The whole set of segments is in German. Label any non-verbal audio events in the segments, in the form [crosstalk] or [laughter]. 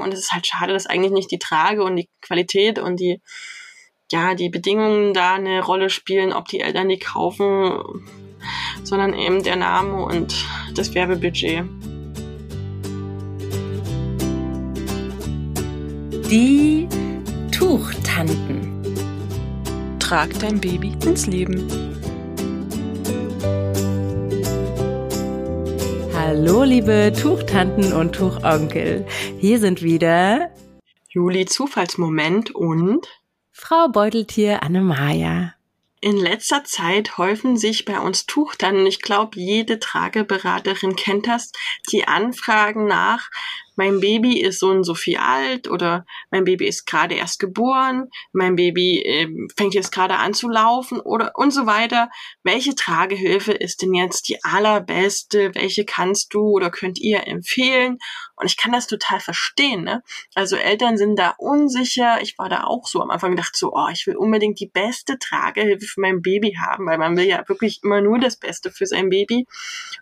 Und es ist halt schade, dass eigentlich nicht die Trage und die Qualität und die, ja, die Bedingungen da eine Rolle spielen, ob die Eltern die kaufen, sondern eben der Name und das Werbebudget. Die Tuchtanten. Trag dein Baby ins Leben. Hallo, liebe Tuchtanten und Tuchonkel. Hier sind wieder Juli Zufallsmoment und Frau Beuteltier Annemaja. In letzter Zeit häufen sich bei uns Tuchtanten, ich glaube, jede Trageberaterin kennt das, die Anfragen nach, mein Baby ist so und so viel alt oder mein Baby ist gerade erst geboren, mein Baby äh, fängt jetzt gerade an zu laufen oder und so weiter. Welche Tragehilfe ist denn jetzt die allerbeste? Welche kannst du oder könnt ihr empfehlen? Und ich kann das total verstehen. Ne? Also Eltern sind da unsicher. Ich war da auch so am Anfang gedacht so, oh, ich will unbedingt die beste Tragehilfe für mein Baby haben, weil man will ja wirklich immer nur das Beste für sein Baby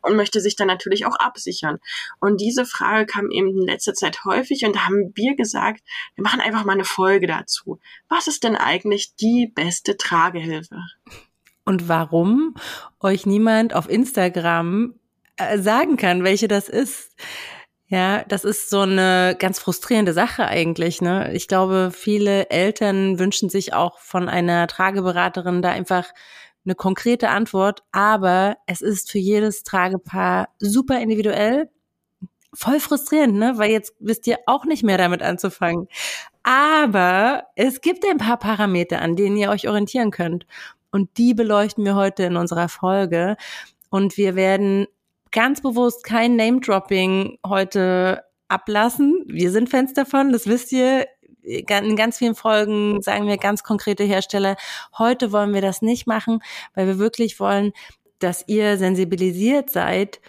und möchte sich dann natürlich auch absichern. Und diese Frage kam eben letzter Zeit häufig und da haben wir gesagt, wir machen einfach mal eine Folge dazu. Was ist denn eigentlich die beste Tragehilfe? Und warum euch niemand auf Instagram äh, sagen kann, welche das ist? Ja, das ist so eine ganz frustrierende Sache eigentlich. Ne? Ich glaube, viele Eltern wünschen sich auch von einer Trageberaterin da einfach eine konkrete Antwort, aber es ist für jedes Tragepaar super individuell voll frustrierend, ne? Weil jetzt wisst ihr auch nicht mehr damit anzufangen. Aber es gibt ein paar Parameter, an denen ihr euch orientieren könnt. Und die beleuchten wir heute in unserer Folge. Und wir werden ganz bewusst kein Name-Dropping heute ablassen. Wir sind Fans davon, das wisst ihr. In ganz vielen Folgen sagen wir ganz konkrete Hersteller. Heute wollen wir das nicht machen, weil wir wirklich wollen, dass ihr sensibilisiert seid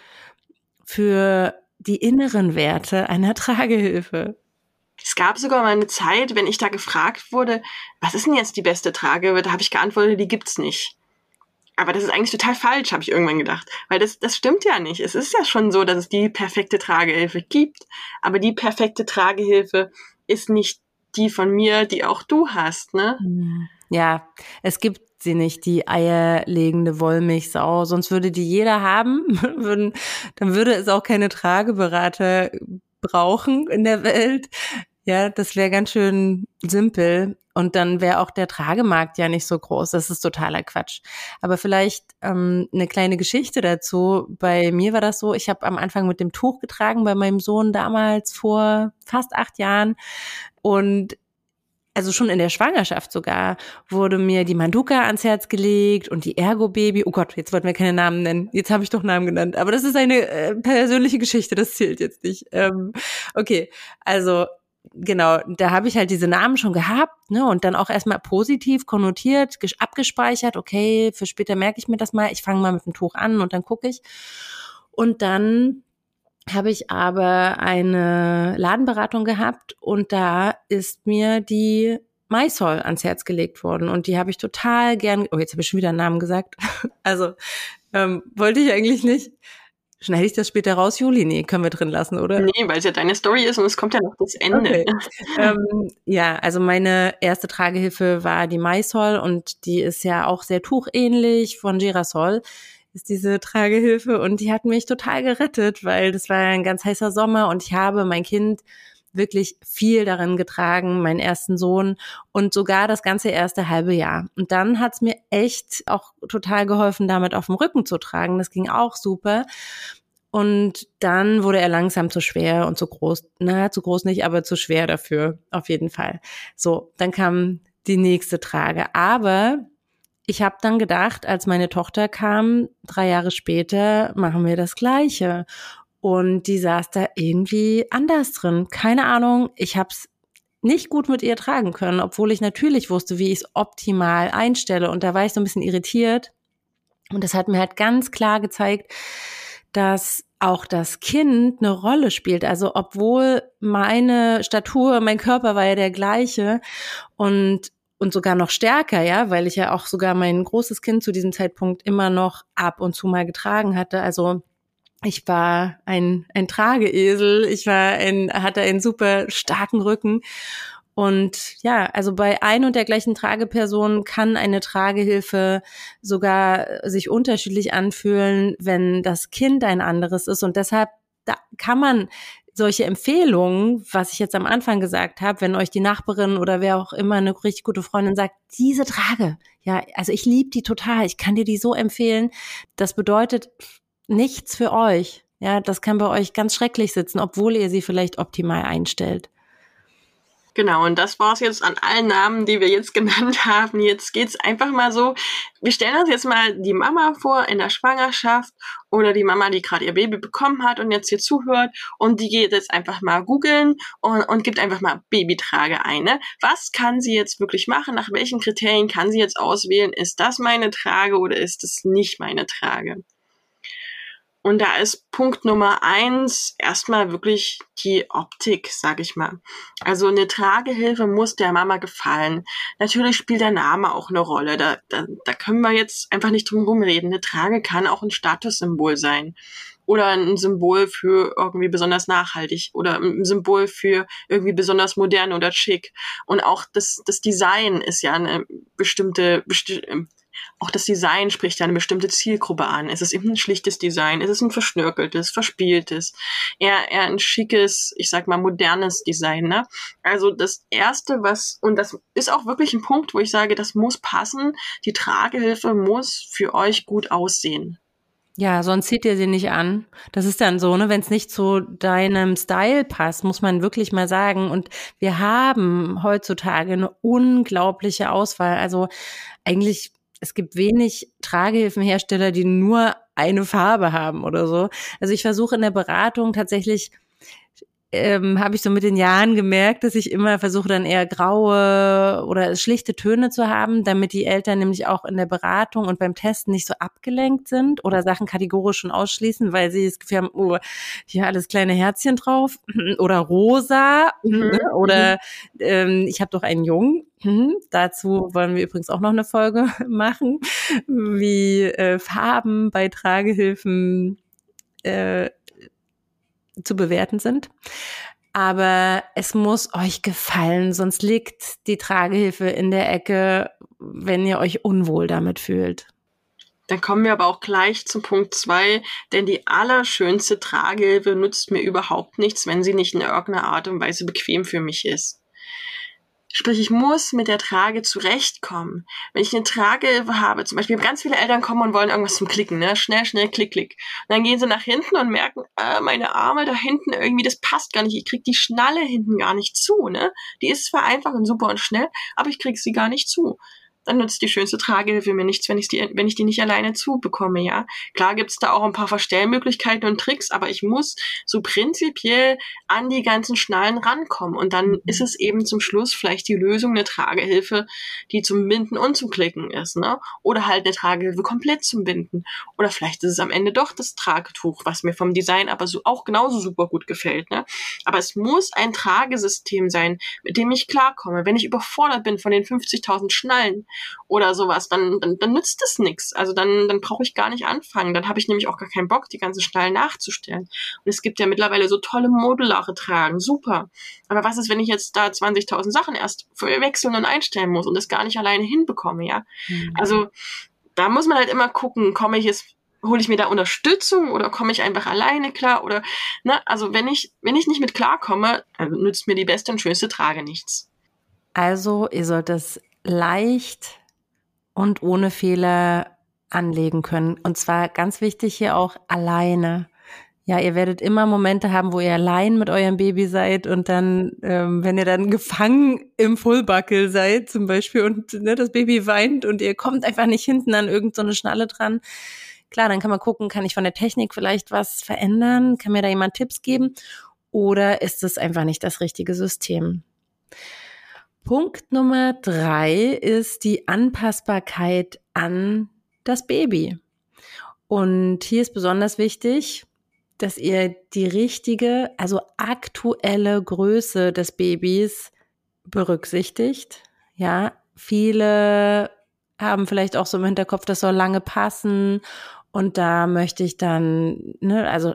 für die inneren Werte einer [laughs] Tragehilfe. Es gab sogar mal eine Zeit, wenn ich da gefragt wurde, was ist denn jetzt die beste Tragehilfe, da habe ich geantwortet, die gibt's nicht. Aber das ist eigentlich total falsch, habe ich irgendwann gedacht. Weil das, das stimmt ja nicht. Es ist ja schon so, dass es die perfekte Tragehilfe gibt. Aber die perfekte Tragehilfe ist nicht die von mir, die auch du hast, ne? Ja, es gibt sie nicht, die eierlegende Wollmilchsau. Sonst würde die jeder haben. [laughs] Würden, dann würde es auch keine Trageberater brauchen in der Welt. Ja, das wäre ganz schön simpel. Und dann wäre auch der Tragemarkt ja nicht so groß. Das ist totaler Quatsch. Aber vielleicht ähm, eine kleine Geschichte dazu. Bei mir war das so, ich habe am Anfang mit dem Tuch getragen bei meinem Sohn damals vor fast acht Jahren. Und also schon in der Schwangerschaft sogar, wurde mir die Manduka ans Herz gelegt und die Ergo Baby. Oh Gott, jetzt wollten wir keine Namen nennen. Jetzt habe ich doch Namen genannt. Aber das ist eine äh, persönliche Geschichte, das zählt jetzt nicht. Ähm, okay, also genau, da habe ich halt diese Namen schon gehabt, ne, und dann auch erstmal positiv konnotiert, abgespeichert, okay, für später merke ich mir das mal, ich fange mal mit dem Tuch an und dann gucke ich. Und dann habe ich aber eine Ladenberatung gehabt und da ist mir die Maisol ans Herz gelegt worden und die habe ich total gern. Oh, jetzt habe ich schon wieder einen Namen gesagt. [laughs] Also ähm, wollte ich eigentlich nicht. Schneide ich das später raus, Juli? Nee, können wir drin lassen, oder? Nee, weil es ja deine Story ist und es kommt ja noch das Ende. Okay. [laughs] ähm, ja, also meine erste Tragehilfe war die Maisol und die ist ja auch sehr tuchähnlich von Girasol ist diese Tragehilfe und die hat mich total gerettet, weil das war ein ganz heißer Sommer und ich habe mein Kind wirklich viel darin getragen, meinen ersten Sohn und sogar das ganze erste halbe Jahr. Und dann hat's mir echt auch total geholfen, damit auf dem Rücken zu tragen. Das ging auch super. Und dann wurde er langsam zu schwer und zu groß. Na, zu groß nicht, aber zu schwer dafür, auf jeden Fall. So, dann kam die nächste Trage. Aber ich habe dann gedacht, als meine Tochter kam, drei Jahre später, machen wir das Gleiche. Und die saß da irgendwie anders drin. Keine Ahnung, ich habe es nicht gut mit ihr tragen können, obwohl ich natürlich wusste, wie ich es optimal einstelle. Und da war ich so ein bisschen irritiert. Und das hat mir halt ganz klar gezeigt, dass auch das Kind eine Rolle spielt. Also obwohl meine Statur, mein Körper war ja der gleiche und und sogar noch stärker, ja, weil ich ja auch sogar mein großes Kind zu diesem Zeitpunkt immer noch ab und zu mal getragen hatte. Also Ich war ein, ein Trageesel. Ich war ein, hatte einen super starken Rücken. Und ja, also bei ein und der gleichen Trageperson kann eine Tragehilfe sogar sich unterschiedlich anfühlen, wenn das Kind ein anderes ist. Und deshalb da kann man solche Empfehlungen, was ich jetzt am Anfang gesagt habe, wenn euch die Nachbarin oder wer auch immer eine richtig gute Freundin sagt, diese Trage, ja, also ich liebe die total, ich kann dir die so empfehlen, das bedeutet nichts für euch. Ja, das kann bei euch ganz schrecklich sitzen, obwohl ihr sie vielleicht optimal einstellt. Genau, und das war's jetzt an allen Namen, die wir jetzt [laughs] genannt haben. Jetzt geht's einfach mal so. Wir stellen uns jetzt mal die Mama vor in der Schwangerschaft oder die Mama, die gerade ihr Baby bekommen hat und jetzt hier zuhört und die geht jetzt einfach mal googeln und, und gibt einfach mal Babytrage ein. Ne? Was kann sie jetzt wirklich machen? Nach welchen Kriterien kann sie jetzt auswählen? Ist das meine Trage oder ist es nicht meine Trage? Und da ist Punkt Nummer eins erstmal wirklich die Optik, sag ich mal. Also eine Tragehilfe muss der Mama gefallen. Natürlich spielt der Name auch eine Rolle. Da, da, da können wir jetzt einfach nicht drum rumreden. Eine Trage kann auch ein Statussymbol sein. Oder ein Symbol für irgendwie besonders nachhaltig oder ein Symbol für irgendwie besonders modern oder schick. Und auch das, das Design ist ja eine bestimmte, besti auch das Design spricht ja eine bestimmte Zielgruppe an. Es ist eben ein schlichtes Design, es ist ein verschnörkeltes, verspieltes, eher, eher ein schickes, ich sag mal, modernes Design. Ne? Also das Erste, was, und das ist auch wirklich ein Punkt, wo ich sage, das muss passen, die Tragehilfe muss für euch gut aussehen. Ja, sonst zieht ihr sie nicht an. Das ist dann so, ne, wenn es nicht zu deinem Style passt, muss man wirklich mal sagen. Und wir haben heutzutage eine unglaubliche Auswahl. Also eigentlich es gibt wenig Tragehilfenhersteller, die nur eine Farbe haben oder so. Also ich versuche in der Beratung tatsächlich ähm, habe ich so mit den Jahren gemerkt, dass ich immer versuche dann eher graue oder schlichte Töne zu haben, damit die Eltern nämlich auch in der Beratung und beim Testen nicht so abgelenkt sind oder Sachen kategorisch schon ausschließen, weil sie das Gefühl haben, oh, hier alles kleine Herzchen drauf [clears throat] oder rosa mhm. Ne, oder ähm, ich habe doch einen Jungen. Mhm. Dazu wollen wir übrigens auch noch eine Folge [laughs] machen, wie äh, Farben bei Tragehilfen äh, zu bewerten sind. Aber es muss euch gefallen, sonst liegt die Tragehilfe in der Ecke, wenn ihr euch unwohl damit fühlt. Dann kommen wir aber auch gleich zum Punkt zwei, denn die allerschönste Tragehilfe nutzt mir überhaupt nichts, wenn sie nicht in irgendeiner Art und Weise bequem für mich ist. Sprich, ich muss mit der Trage zurechtkommen. Wenn ich eine Trage habe, zum Beispiel ganz viele Eltern kommen und wollen irgendwas zum Klicken, ne? Schnell, schnell, klick, klick. Und dann gehen sie nach hinten und merken, äh, meine Arme da hinten irgendwie, das passt gar nicht. Ich krieg die Schnalle hinten gar nicht zu, ne? Die ist zwar einfach und super und schnell, aber ich krieg sie gar nicht zu dann nutzt die schönste Tragehilfe mir nichts, wenn ich die, wenn ich die nicht alleine zubekomme, ja. Klar gibt's da auch ein paar Verstellmöglichkeiten und Tricks, aber ich muss so prinzipiell an die ganzen Schnallen rankommen. Und dann mhm. ist es eben zum Schluss vielleicht die Lösung, eine Tragehilfe, die zum Binden und zum Klicken ist, ne? Oder halt eine Tragehilfe komplett zum Binden. Oder vielleicht ist es am Ende doch das Tragetuch, was mir vom Design aber so auch genauso super gut gefällt, ne? Aber es muss ein Tragesystem sein, mit dem ich klarkomme. Wenn ich überfordert bin von den 50.000 Schnallen, oder sowas, dann, dann, dann nützt es nichts. Also dann, dann brauche ich gar nicht anfangen. Dann habe ich nämlich auch gar keinen Bock, die ganzen Schnallen nachzustellen. Und es gibt ja mittlerweile so tolle modulare Tragen, super. Aber was ist, wenn ich jetzt da 20.000 Sachen erst wechseln und einstellen muss und das gar nicht alleine hinbekomme, ja? Mhm. Also da muss man halt immer gucken, komme ich jetzt hole ich mir da Unterstützung oder komme ich einfach alleine klar oder ne also wenn ich wenn ich nicht mit klarkomme also nützt mir die beste und schönste Trage nichts also ihr sollt das leicht und ohne Fehler anlegen können. Und zwar ganz wichtig hier auch alleine. Ja, ihr werdet immer Momente haben, wo ihr allein mit eurem Baby seid und dann, ähm, wenn ihr dann gefangen im Fullbuckle seid zum Beispiel und ne, das Baby weint und ihr kommt einfach nicht hinten an irgendeine so Schnalle dran. Klar, dann kann man gucken, kann ich von der Technik vielleicht was verändern? Kann mir da jemand Tipps geben? Oder ist es einfach nicht das richtige System? Punkt Nummer drei ist die Anpassbarkeit an das Baby. Und hier ist besonders wichtig, dass ihr die richtige, also aktuelle Größe des Babys berücksichtigt. Ja, viele haben vielleicht auch so im Hinterkopf, das soll lange passen Und da möchte ich dann, ne, also,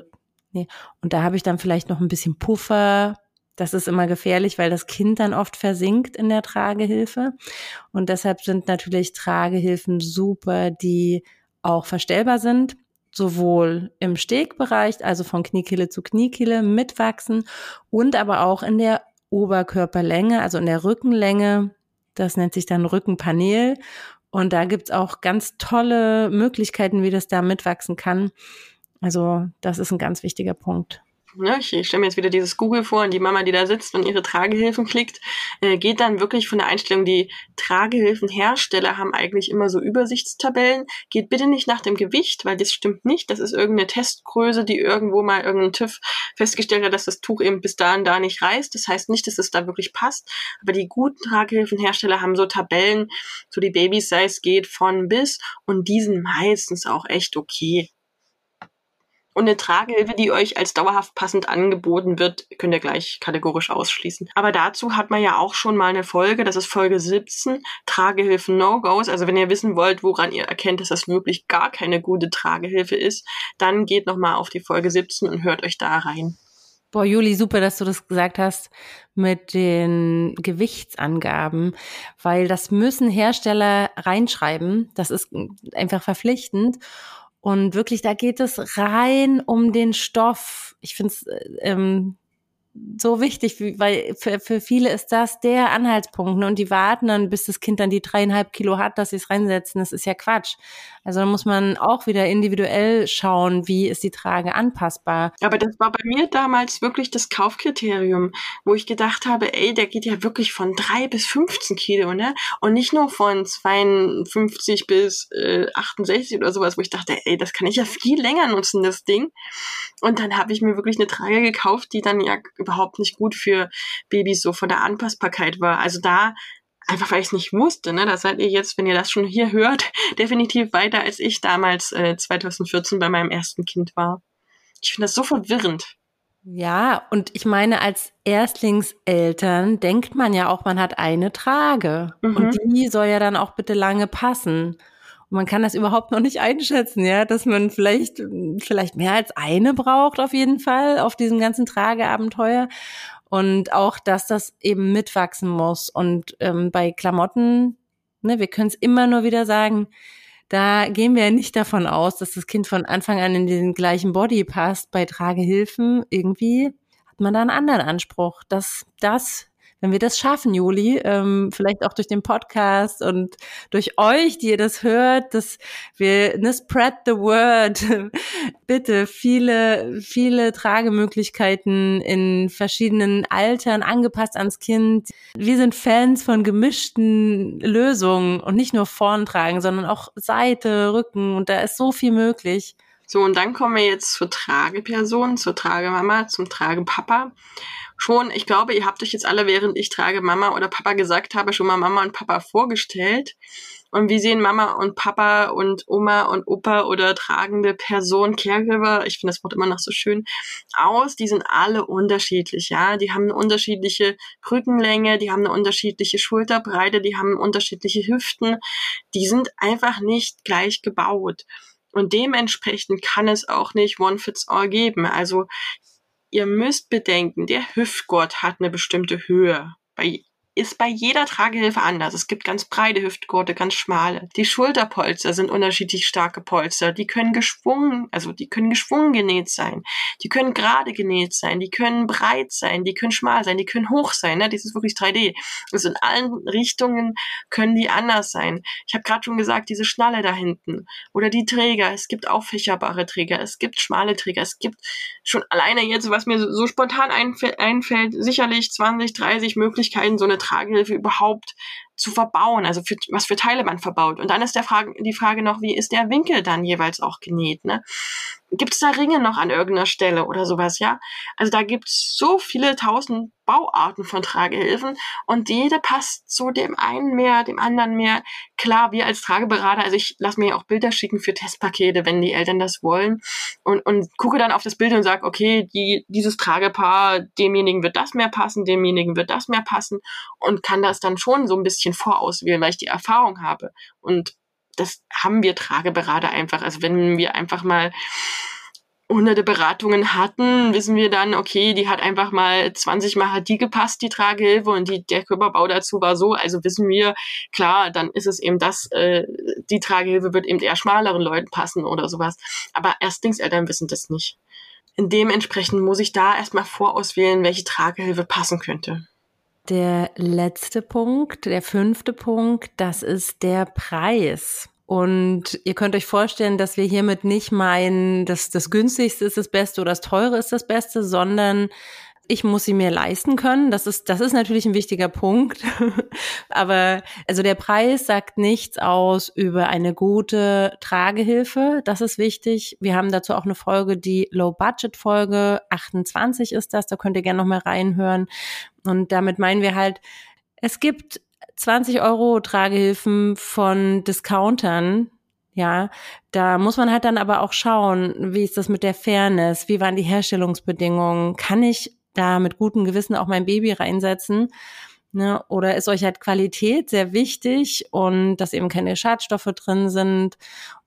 nee, und da habe ich dann vielleicht noch ein bisschen Puffer. Das ist immer gefährlich, weil das Kind dann oft versinkt in der Tragehilfe. Und deshalb sind natürlich Tragehilfen super, die auch verstellbar sind sowohl im Stegbereich, also von Kniekehle zu Kniekehle mitwachsen und aber auch in der Oberkörperlänge, also in der Rückenlänge. Das nennt sich dann Rückenpanel. Und da gibt's auch ganz tolle Möglichkeiten, wie das da mitwachsen kann. Also das ist ein ganz wichtiger Punkt ne, ich, stelle mir jetzt wieder dieses Google vor und die Mama, die da sitzt und ihre Tragehilfen klickt, äh, geht dann wirklich von der Einstellung, die Tragehilfenhersteller haben eigentlich immer so Übersichtstabellen. Geht bitte nicht nach dem Gewicht, weil das stimmt nicht. Das ist irgendeine Testgröße, die irgendwo mal irgendein TÜV festgestellt hat, dass das Tuch eben bis dahin da nicht reißt. Das heißt nicht, dass es da wirklich passt. Aber die guten Tragehilfenhersteller haben so Tabellen, so die Baby-Size geht von bis und die sind meistens auch echt okay. Und eine Tragehilfe, die euch als dauerhaft passend angeboten wird, könnt ihr gleich kategorisch ausschließen. Aber dazu hat man ja auch schon mal eine Folge, das ist Folge 17, Tragehilfen No-Gos. Also wenn ihr wissen wollt, woran ihr erkennt, dass das wirklich gar keine gute Tragehilfe ist, dann geht nochmal auf die Folge 17 und hört euch da rein. Boah, Juli, super, dass du das gesagt hast mit den Gewichtsangaben, weil das müssen Hersteller reinschreiben. Das ist einfach verpflichtend. Und wirklich, da geht es rein um den Stoff. Ich finde es ähm, so wichtig, weil für, für viele ist das der Anhaltspunkt. Ne? Und die warten dann, bis das Kind dann die dreieinhalb Kilo hat, dass sie es reinsetzen. Das ist ja Quatsch. Also da muss man auch wieder individuell schauen, wie ist die Trage anpassbar. Aber das war bei mir damals wirklich das Kaufkriterium, wo ich gedacht habe, ey, der geht ja wirklich von drei bis 15 Kilo, ne? Und nicht nur von 52 bis äh, 68 oder sowas, wo ich dachte, ey, das kann ich ja viel länger nutzen, das Ding. Und dann habe ich mir wirklich eine Trage gekauft, die dann ja überhaupt nicht gut für Babys so von der Anpassbarkeit war. Also da einfach weil ich es nicht wusste, ne? Da seid ihr jetzt, wenn ihr das schon hier hört, [laughs] definitiv weiter als ich damals äh, 2014 bei meinem ersten Kind war. Ich finde das so verwirrend. Ja, und ich meine, als Erstlingseltern denkt man ja auch, man hat eine Trage. Mhm. Und die soll ja dann auch bitte lange passen. Man kann das überhaupt noch nicht einschätzen, ja, dass man vielleicht, vielleicht mehr als eine braucht auf jeden Fall auf diesem ganzen Trageabenteuer. Und auch, dass das eben mitwachsen muss. Und ähm, bei Klamotten, ne, wir können es immer nur wieder sagen, da gehen wir ja nicht davon aus, dass das Kind von Anfang an in den gleichen Body passt. Bei Tragehilfen irgendwie hat man da einen anderen Anspruch, dass das wenn wir das schaffen, Juli, ähm, vielleicht auch durch den Podcast und durch euch, die ihr das hört, dass wir ne, spread the word. [laughs] Bitte viele, viele Tragemöglichkeiten in verschiedenen Altern angepasst ans Kind. Wir sind Fans von gemischten Lösungen und nicht nur vorn tragen, sondern auch Seite, Rücken und da ist so viel möglich. So, und dann kommen wir jetzt zur Trageperson, zur Tragemama, zum Tragepapa schon, ich glaube, ihr habt euch jetzt alle, während ich trage Mama oder Papa gesagt habe, schon mal Mama und Papa vorgestellt. Und wie sehen Mama und Papa und Oma und Opa oder tragende Person, Caregiver, ich finde das Wort immer noch so schön, aus? Die sind alle unterschiedlich, ja. Die haben eine unterschiedliche Rückenlänge, die haben eine unterschiedliche Schulterbreite, die haben unterschiedliche Hüften. Die sind einfach nicht gleich gebaut. Und dementsprechend kann es auch nicht One Fits All geben. Also ihr müsst bedenken, der Hüftgurt hat eine bestimmte Höhe. Bei ist bei jeder Tragehilfe anders. Es gibt ganz breite Hüftgurte, ganz schmale. Die Schulterpolster sind unterschiedlich starke Polster. Die können geschwungen, also die können geschwungen genäht sein. Die können gerade genäht sein. Die können breit sein. Die können schmal sein. Die können hoch sein. Ne? Das ist wirklich 3D. Also in allen Richtungen können die anders sein. Ich habe gerade schon gesagt, diese Schnalle da hinten oder die Träger. Es gibt auffächerbare Träger. Es gibt schmale Träger. Es gibt schon alleine jetzt, was mir so, so spontan einfällt, sicherlich 20, 30 Möglichkeiten, so eine Tragehilfe überhaupt zu verbauen, also für, was für Teile man verbaut. Und dann ist der Frage, die Frage noch, wie ist der Winkel dann jeweils auch genäht? Ne? Gibt es da Ringe noch an irgendeiner Stelle oder sowas, ja? Also da gibt es so viele tausend Bauarten von Tragehilfen und jede passt zu dem einen mehr, dem anderen mehr. Klar, wir als Trageberater, also ich lasse mir auch Bilder schicken für Testpakete, wenn die Eltern das wollen und, und gucke dann auf das Bild und sage, okay, die, dieses Tragepaar, demjenigen wird das mehr passen, demjenigen wird das mehr passen und kann das dann schon so ein bisschen vorauswählen, weil ich die Erfahrung habe. Und das haben wir Trageberater einfach. Also wenn wir einfach mal hunderte Beratungen hatten, wissen wir dann, okay, die hat einfach mal 20 Mal hat die gepasst, die Tragehilfe, und die, der Körperbau dazu war so. Also wissen wir, klar, dann ist es eben das, äh, die Tragehilfe wird eben eher schmaleren Leuten passen oder sowas. Aber Erstlingseltern wissen das nicht. Dementsprechend muss ich da erstmal vorauswählen, welche Tragehilfe passen könnte. Der letzte Punkt, der fünfte Punkt, das ist der Preis. Und ihr könnt euch vorstellen, dass wir hiermit nicht meinen, dass das günstigste ist das Beste oder das teure ist das Beste, sondern ich muss sie mir leisten können. Das ist, das ist natürlich ein wichtiger Punkt. [laughs] Aber also der Preis sagt nichts aus über eine gute Tragehilfe. Das ist wichtig. Wir haben dazu auch eine Folge, die Low-Budget-Folge 28 ist das. Da könnt ihr gerne noch mal reinhören. Und damit meinen wir halt, es gibt 20 Euro Tragehilfen von Discountern, ja, da muss man halt dann aber auch schauen, wie ist das mit der Fairness, wie waren die Herstellungsbedingungen, kann ich da mit gutem Gewissen auch mein Baby reinsetzen? Ne? Oder ist euch halt Qualität sehr wichtig und dass eben keine Schadstoffe drin sind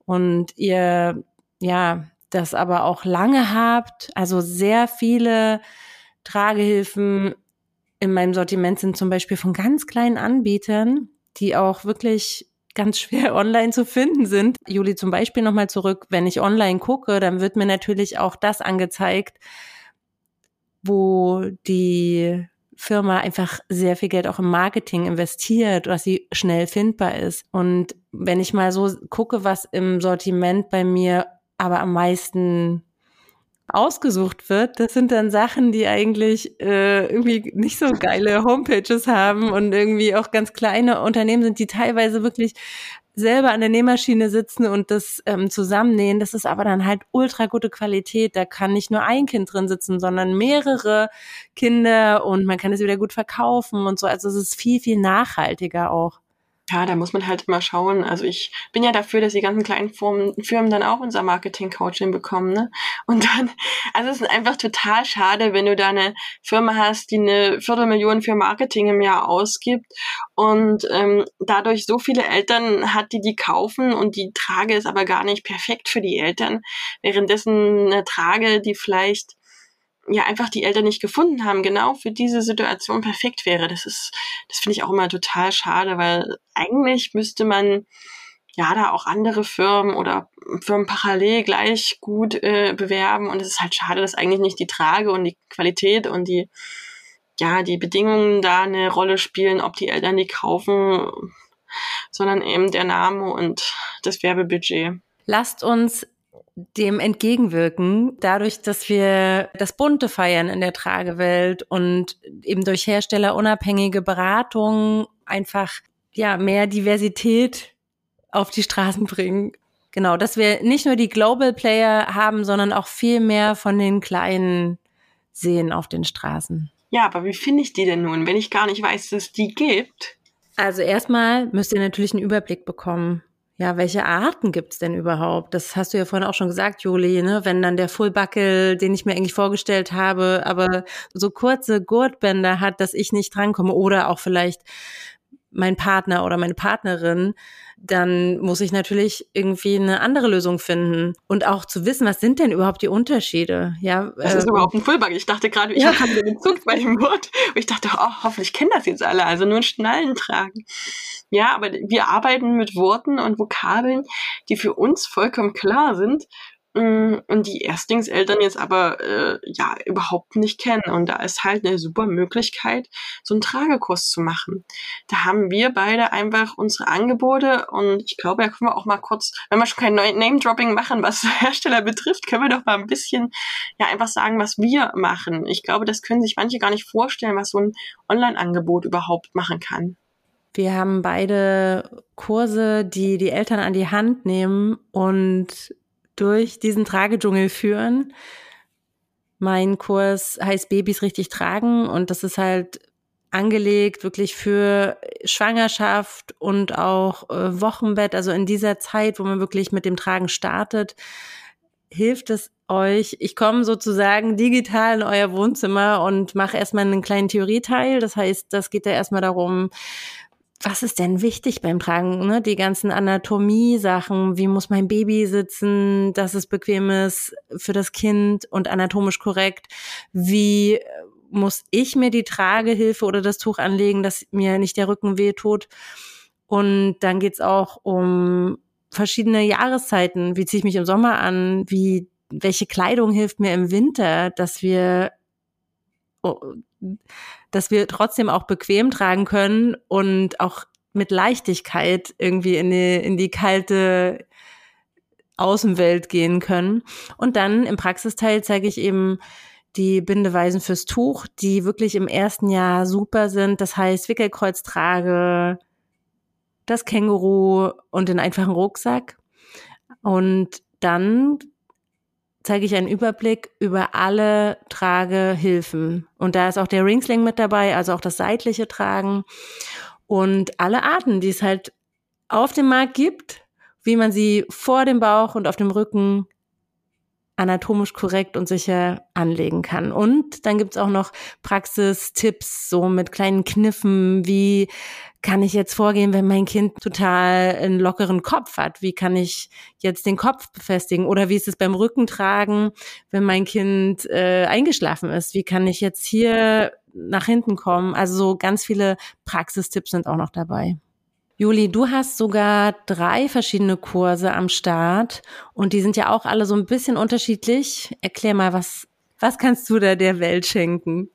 und ihr ja das aber auch lange habt, also sehr viele Tragehilfen in meinem Sortiment sind zum Beispiel von ganz kleinen Anbietern, die auch wirklich ganz schwer [laughs] online zu finden sind. Juli zum Beispiel nochmal zurück, wenn ich online gucke, dann wird mir natürlich auch das angezeigt, wo die Firma einfach sehr viel Geld auch im Marketing investiert, dass sie schnell findbar ist. Und wenn ich mal so gucke, was im Sortiment bei mir aber am meisten ausgesucht wird, das sind dann Sachen, die eigentlich äh, irgendwie nicht so geile Homepages haben und irgendwie auch ganz kleine Unternehmen sind, die teilweise wirklich selber an der Nähmaschine sitzen und das ähm, zusammennähen. Das ist aber dann halt ultra gute Qualität. Da kann nicht nur ein Kind drin sitzen, sondern mehrere Kinder und man kann es wieder gut verkaufen und so. Also es ist viel, viel nachhaltiger auch. Ja, da muss man halt immer schauen. Also ich bin ja dafür, dass die ganzen kleinen Firmen, Firmen dann auch unser Marketing-Coaching bekommen. Ne? Und dann, [laughs] also es ist einfach total schade, wenn du da eine Firma hast, die eine Viertelmillion für Marketing im Jahr ausgibt und ähm, dadurch so viele Eltern hat, die die kaufen und die Trage ist aber gar nicht perfekt für die Eltern. Währenddessen eine Trage, die vielleicht ja einfach die Eltern nicht gefunden haben, genau für diese Situation perfekt wäre. Das ist, das finde ich auch immer total schade, weil eigentlich müsste man ja da auch andere Firmen oder Firmen parallel gleich gut äh, bewerben und es ist halt schade, dass eigentlich nicht die Trage und die Qualität und die ja die Bedingungen da eine Rolle spielen, ob die Eltern die kaufen, sondern eben der Name und das Werbebudget. Lasst uns dem entgegenwirken, dadurch, dass wir das Bunte feiern in der Tragewelt und eben durch herstellerunabhängige Beratung einfach ja mehr Diversität auf die Straßen bringen. Genau, dass wir nicht nur die Global Player haben, sondern auch viel mehr von den kleinen sehen auf den Straßen. Ja, aber wie finde ich die denn nun, wenn ich gar nicht weiß, dass es die gibt? Also erstmal müsst ihr natürlich einen Überblick bekommen ja, welche Arten gibt's denn überhaupt? Das hast du ja vorhin auch schon gesagt, Juli, ne? Wenn dann der Fullbuckel, den ich mir eigentlich vorgestellt habe, aber so kurze Gurtbänder hat, dass ich nicht drankomme oder auch vielleicht mein Partner oder meine Partnerin, dann muss ich natürlich irgendwie eine andere Lösung finden und auch zu wissen, was sind denn überhaupt die Unterschiede? Ja, was ist äh, überhaupt ein Fullbug? Ich dachte gerade, ich ja. habe den Zug bei dem Wort. Und ich dachte, oh, hoffentlich kennen das jetzt alle. Also nur ein Schnallen tragen. Ja, aber wir arbeiten mit Worten und Vokabeln, die für uns vollkommen klar sind Mm, und die Erstlingseltern jetzt aber äh, ja überhaupt nicht kennen. Und da ist halt eine super Möglichkeit, so einen Tragekurs zu machen. Da haben wir beide einfach unsere Angebote und ich glaube, da können wir auch mal kurz, wenn wir schon kein Name-Dropping machen, was [laughs] Hersteller betrifft, können wir doch mal ein bisschen ja einfach sagen, was wir machen. Ich glaube, das können sich manche gar nicht vorstellen, was so ein Online-Angebot überhaupt machen kann. Wir haben beide Kurse, die die Eltern an die Hand nehmen und durch diesen Tragedschungel führen. Mein Kurs heißt Babys richtig tragen und das ist halt angelegt wirklich für Schwangerschaft und auch äh, Wochenbett. Also in dieser Zeit, wo man wirklich mit dem Tragen startet, hilft es euch. Ich komme sozusagen digital in euer Wohnzimmer und mache erstmal einen kleinen Theorieteil. Das heißt, das geht da erstmal darum, was ist denn wichtig beim Tragen? Ne? Die ganzen Anatomie-Sachen, wie muss mein Baby sitzen, dass es bequem ist für das Kind und anatomisch korrekt? Wie muss ich mir die Tragehilfe oder das Tuch anlegen, dass mir nicht der Rücken wehtut? Und dann geht's auch um verschiedene Jahreszeiten. Wie ziehe ich mich im Sommer an? Wie, welche Kleidung hilft mir im Winter, dass wir dass wir trotzdem auch bequem tragen können und auch mit Leichtigkeit irgendwie in die, in die kalte Außenwelt gehen können. Und dann im Praxisteil zeige ich eben die Bindeweisen fürs Tuch, die wirklich im ersten Jahr super sind. Das heißt Wickelkreuztrage, das Känguru und den einfachen Rucksack. Und dann zeige ich einen Überblick über alle Tragehilfen. Und da ist auch der Ringsling mit dabei, also auch das seitliche Tragen und alle Arten, die es halt auf dem Markt gibt, wie man sie vor dem Bauch und auf dem Rücken anatomisch korrekt und sicher anlegen kann. Und dann gibt's auch noch Praxistipps, so mit kleinen Kniffen, wie kann ich jetzt vorgehen, wenn mein Kind total einen lockeren Kopf hat? Wie kann ich jetzt den Kopf befestigen? Oder wie ist es beim Rückentragen, wenn mein Kind äh, eingeschlafen ist? Wie kann ich jetzt hier nach hinten kommen? Also so ganz viele Praxistipps sind auch noch dabei. Juli, du hast sogar drei verschiedene Kurse am Start und die sind ja auch alle so ein bisschen unterschiedlich. Erklär mal, was, was kannst du da der Welt schenken?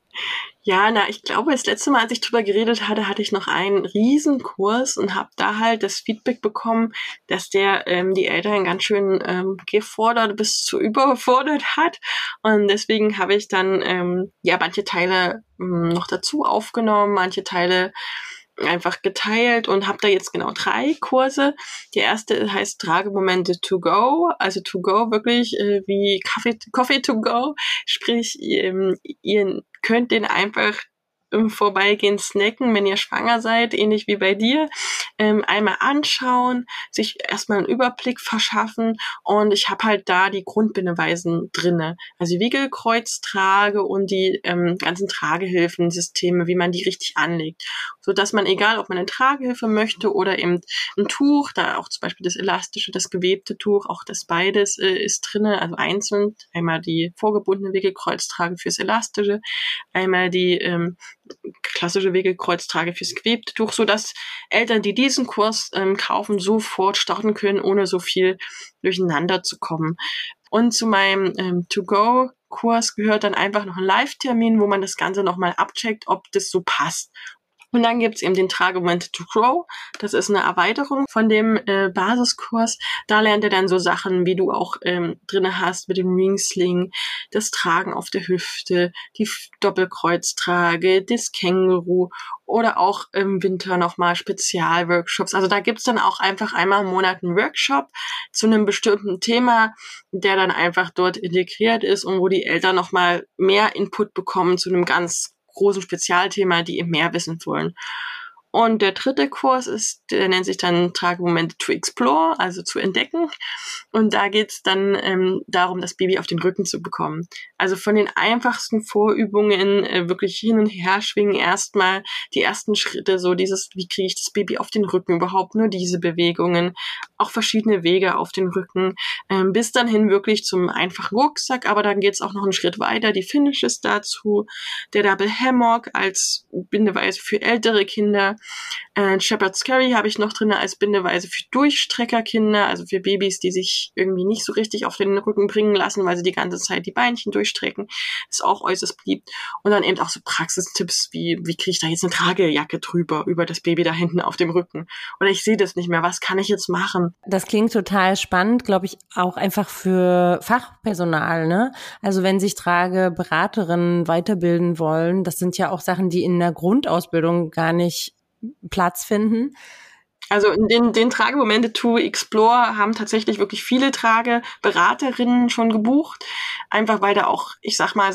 Ja, na, ich glaube, das letzte Mal, als ich drüber geredet hatte, hatte ich noch einen Riesenkurs und habe da halt das Feedback bekommen, dass der ähm, die Eltern ganz schön ähm, gefordert bis zu [laughs] überfordert hat. Und deswegen habe ich dann ähm, ja manche Teile ähm, noch dazu aufgenommen, manche Teile einfach geteilt und habe da jetzt genau drei Kurse. Der erste heißt Tragemomente to go, also to go wirklich äh, wie Kaffee, Coffee to go, sprich ähm, ihr könnt den einfach im Vorbeigehen snacken, wenn ihr schwanger seid, ähnlich wie bei dir, ähm, einmal anschauen, sich erstmal einen Überblick verschaffen und ich habe halt da die Grundbindeweisen drinne, also Wiegelkreuztrage und die ähm, ganzen Tragehilfensysteme, wie man die richtig anlegt, so dass man egal, ob man eine Tragehilfe möchte oder eben ein Tuch, da auch zum Beispiel das elastische, das gewebte Tuch, auch das beides äh, ist drinne, also einzeln, einmal die vorgebundene Wickelkreuztrage fürs elastische, einmal die ähm, klassische Wegekreuztrage fürs gewebte Tuch, so dass Eltern, die diesen Kurs ähm, kaufen, sofort starten können, ohne so viel durcheinander zu kommen. Und zu meinem ähm, To-Go-Kurs gehört dann einfach noch ein Live-Termin, wo man das Ganze nochmal abcheckt, ob das so passt. Und dann gibt's eben den Tragemoment to Grow. Das ist eine Erweiterung von dem äh, Basiskurs. Da lernt ihr dann so Sachen, wie du auch ähm, drinne hast mit dem Ringsling, das Tragen auf der Hüfte, die Doppelkreuztrage, das Känguru oder auch im Winter nochmal Spezialworkshops. Also da gibt's dann auch einfach einmal im Monat einen Workshop zu einem bestimmten Thema, der dann einfach dort integriert ist und wo die Eltern nochmal mehr Input bekommen zu einem ganz großen Spezialthema, die eben mehr wissen wollen. Und der dritte Kurs ist, der nennt sich dann Tragemomente to Explore, also zu entdecken. Und da geht es dann ähm, darum, das Baby auf den Rücken zu bekommen. Also von den einfachsten Vorübungen äh, wirklich hin und her schwingen, erstmal die ersten Schritte, so dieses, wie kriege ich das Baby auf den Rücken überhaupt, nur diese Bewegungen, auch verschiedene Wege auf den Rücken, ähm, bis dann hin wirklich zum einfachen Rucksack. Aber dann geht es auch noch einen Schritt weiter, die Finishes dazu, der Double Hammock als Bindeweise für ältere Kinder, äh, Shepherd's Curry habe ich noch drin als Bindeweise für Durchstreckerkinder, also für Babys, die sich irgendwie nicht so richtig auf den Rücken bringen lassen, weil sie die ganze Zeit die Beinchen durchstrecken. Ist auch äußerst beliebt. Und dann eben auch so Praxistipps wie, wie kriege ich da jetzt eine Tragejacke drüber, über das Baby da hinten auf dem Rücken. Oder ich sehe das nicht mehr, was kann ich jetzt machen? Das klingt total spannend, glaube ich, auch einfach für Fachpersonal, ne? Also wenn sich Trageberaterinnen weiterbilden wollen, das sind ja auch Sachen, die in der Grundausbildung gar nicht Platz finden. Also den, den Tragemomente to Explore haben tatsächlich wirklich viele Trageberaterinnen schon gebucht. Einfach weil da auch, ich sag mal,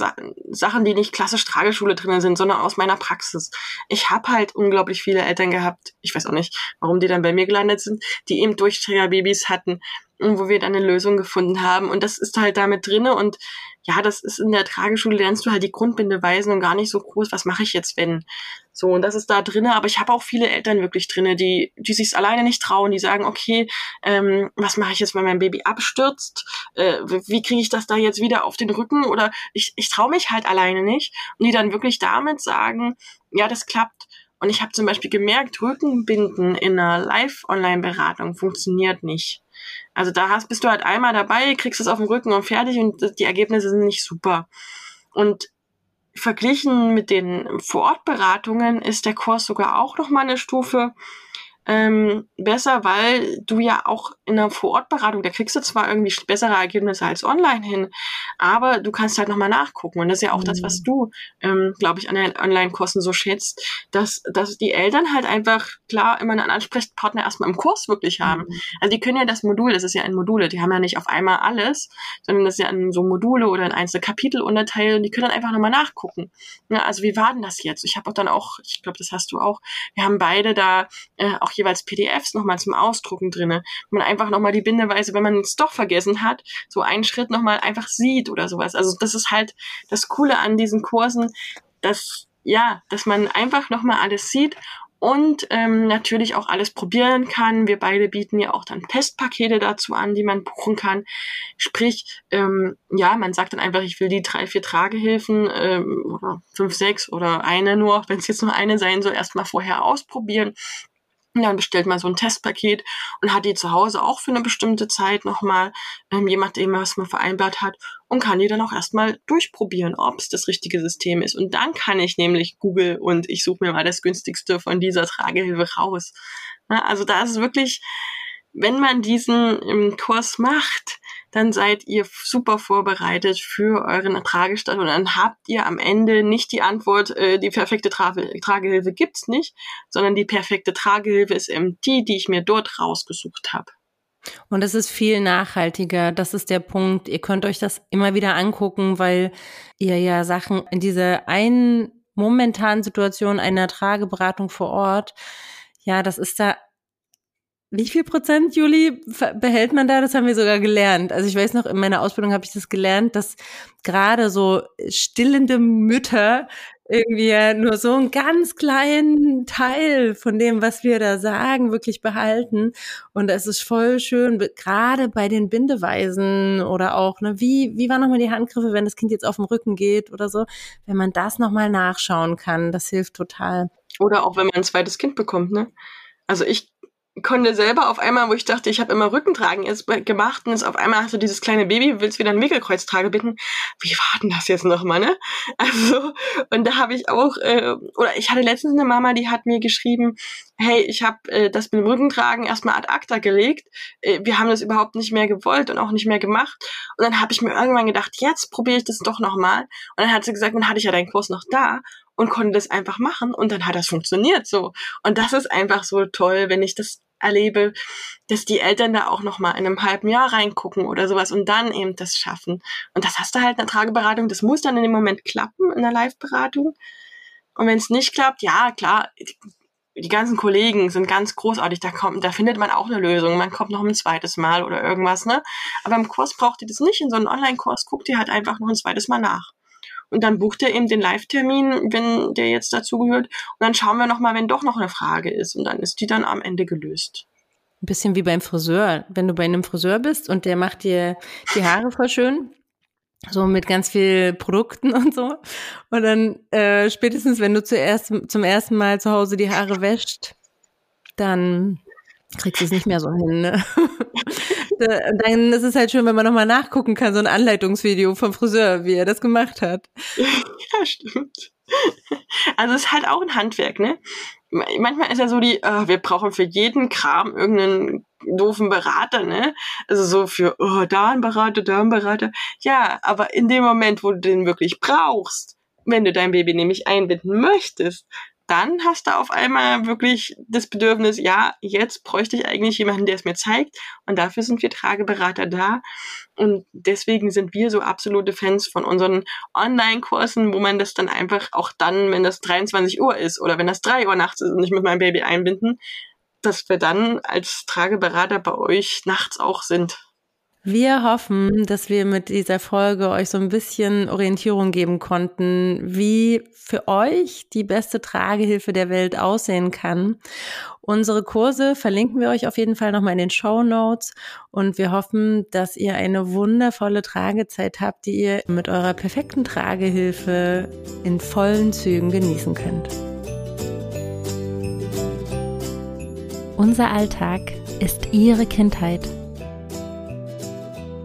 Sachen, die nicht klassisch Trageschule drin sind, sondern aus meiner Praxis. Ich habe halt unglaublich viele Eltern gehabt, ich weiß auch nicht, warum die dann bei mir gelandet sind, die eben Durchträgerbabys hatten, wo wir dann eine Lösung gefunden haben. Und das ist halt damit drinne und ja, das ist in der Trageschule, lernst du halt die Grundbindeweisen und gar nicht so groß, was mache ich jetzt, wenn? So, und das ist da drinne, aber ich habe auch viele Eltern wirklich drinne, die, die sich alleine nicht trauen, die sagen, okay, ähm, was mache ich jetzt, wenn mein Baby abstürzt? Äh, wie kriege ich das da jetzt wieder auf den Rücken? Oder ich, ich traue mich halt alleine nicht. Und die dann wirklich damit sagen, ja, das klappt. Und ich habe zum Beispiel gemerkt, Rückenbinden in einer Live-Online-Beratung funktioniert nicht. Also da hast, bist du halt einmal dabei, kriegst es auf dem Rücken und fertig und die Ergebnisse sind nicht super. Und verglichen mit den Vorortberatungen ist der Kurs sogar auch noch mal eine Stufe ähm, besser, weil du ja auch in einer Vorortberatung, da kriegst du zwar irgendwie bessere Ergebnisse als online hin, aber du kannst halt nochmal nachgucken. Und das ist ja auch mhm. das, was mhm. du, ähm, glaube ich, an den Online-Kursen so schätzt, dass, dass die Eltern halt einfach klar immer einen Ansprechpartner erstmal im Kurs wirklich haben. Mhm. Also die können ja das Modul, das ist ja in Module, die haben ja nicht auf einmal alles, sondern das ist ja in so Module oder in einzelne Kapitel unterteilt und die können dann einfach nochmal nachgucken. Ja, also wie war denn das jetzt? Ich habe auch dann auch, ich glaube, das hast du auch, wir haben beide da äh, auch jeweils PDFs nochmal zum Ausdrucken drinne. Man einfach nochmal die Bindeweise, wenn man es doch vergessen hat, so einen Schritt nochmal einfach sieht oder sowas. Also das ist halt das Coole an diesen Kursen, dass ja, dass man einfach nochmal alles sieht und ähm, natürlich auch alles probieren kann. Wir beide bieten ja auch dann Testpakete dazu an, die man buchen kann. Sprich, ähm, ja, man sagt dann einfach, ich will die drei, vier Tragehilfen ähm, oder fünf, sechs oder eine nur, wenn es jetzt nur eine sein soll, erstmal vorher ausprobieren und dann bestellt man so ein Testpaket und hat die zu Hause auch für eine bestimmte Zeit nochmal, ähm, je nachdem, was man vereinbart hat, und kann die dann auch erstmal durchprobieren, ob es das richtige System ist. Und dann kann ich nämlich Google und ich suche mir mal das günstigste von dieser Tragehilfe raus. Na, also da ist es wirklich, wenn man diesen ähm, Kurs macht, dann seid ihr super vorbereitet für euren Tragestand und dann habt ihr am Ende nicht die Antwort, äh, die perfekte Tra Tragehilfe gibt's nicht, sondern die perfekte Tragehilfe ist eben die, die ich mir dort rausgesucht habe. Und es ist viel nachhaltiger. Das ist der Punkt. Ihr könnt euch das immer wieder angucken, weil ihr ja Sachen in dieser einen momentanen Situation einer Trageberatung vor Ort, ja, das ist da wie viel Prozent, Juli, behält man da? Das haben wir sogar gelernt. Also ich weiß noch, in meiner Ausbildung habe ich das gelernt, dass gerade so stillende Mütter irgendwie nur so einen ganz kleinen Teil von dem, was wir da sagen, wirklich behalten. Und es ist voll schön, gerade bei den Bindeweisen oder auch, ne, wie, wie waren nochmal die Handgriffe, wenn das Kind jetzt auf dem Rücken geht oder so, wenn man das nochmal nachschauen kann, das hilft total. Oder auch wenn man ein zweites Kind bekommt, ne? Also ich konnte selber auf einmal, wo ich dachte, ich habe immer Rückentragen jetzt gemacht und jetzt auf einmal hast du dieses kleine Baby, willst wieder ein Wickelkreuz tragen bitten. Wie war denn das jetzt nochmal, ne? [laughs] Also, und da habe ich auch, äh, oder ich hatte letztens eine Mama, die hat mir geschrieben, hey, ich habe äh, das mit dem Rückentragen erstmal ad acta gelegt. Äh, wir haben das überhaupt nicht mehr gewollt und auch nicht mehr gemacht. Und dann habe ich mir irgendwann gedacht, jetzt probiere ich das doch nochmal. Und dann hat sie gesagt, dann hatte ich ja deinen Kurs noch da und konnte das einfach machen und dann hat das funktioniert so. Und das ist einfach so toll, wenn ich das erlebe, dass die Eltern da auch noch mal in einem halben Jahr reingucken oder sowas und dann eben das schaffen. Und das hast du halt in der Trageberatung, das muss dann in dem Moment klappen in der Live-Beratung. Und wenn es nicht klappt, ja, klar, die ganzen Kollegen sind ganz großartig, da kommt, da findet man auch eine Lösung. Man kommt noch ein zweites Mal oder irgendwas, ne? Aber im Kurs braucht ihr das nicht. In so einem Online-Kurs guckt ihr halt einfach noch ein zweites Mal nach. Und dann bucht er eben den Live-Termin, wenn der jetzt dazugehört. Und dann schauen wir nochmal, wenn doch noch eine Frage ist. Und dann ist die dann am Ende gelöst. Ein bisschen wie beim Friseur. Wenn du bei einem Friseur bist und der macht dir die Haare voll schön, so mit ganz viel Produkten und so. Und dann äh, spätestens, wenn du zuerst zum ersten Mal zu Hause die Haare wäscht, dann kriegst du es nicht mehr so hin. Ne? Dann ist es halt schön, wenn man nochmal nachgucken kann, so ein Anleitungsvideo vom Friseur, wie er das gemacht hat. [laughs] Ja, stimmt. Also es ist halt auch ein Handwerk, ne? Manchmal ist ja so die, uh, wir brauchen für jeden Kram irgendeinen doofen Berater, ne? Also so für, oh, da ein Berater, da ein Berater. Ja, aber in dem Moment, wo du den wirklich brauchst, wenn du dein Baby nämlich einbinden möchtest, dann hast du auf einmal wirklich das Bedürfnis, ja, jetzt bräuchte ich eigentlich jemanden, der es mir zeigt. Und dafür sind wir Trageberater da. Und deswegen sind wir so absolute Fans von unseren Online-Kursen, wo man das dann einfach auch dann, wenn das 23 Uhr ist oder wenn das 3 Uhr nachts ist und ich mit meinem Baby einbinden, dass wir dann als Trageberater bei euch nachts auch sind. Wir hoffen, dass wir mit dieser Folge euch so ein bisschen Orientierung geben konnten, wie für euch die beste Tragehilfe der Welt aussehen kann. Unsere Kurse verlinken wir euch auf jeden Fall nochmal in den Show Notes und wir hoffen, dass ihr eine wundervolle Tragezeit habt, die ihr mit eurer perfekten Tragehilfe in vollen Zügen genießen könnt. Unser Alltag ist Ihre Kindheit.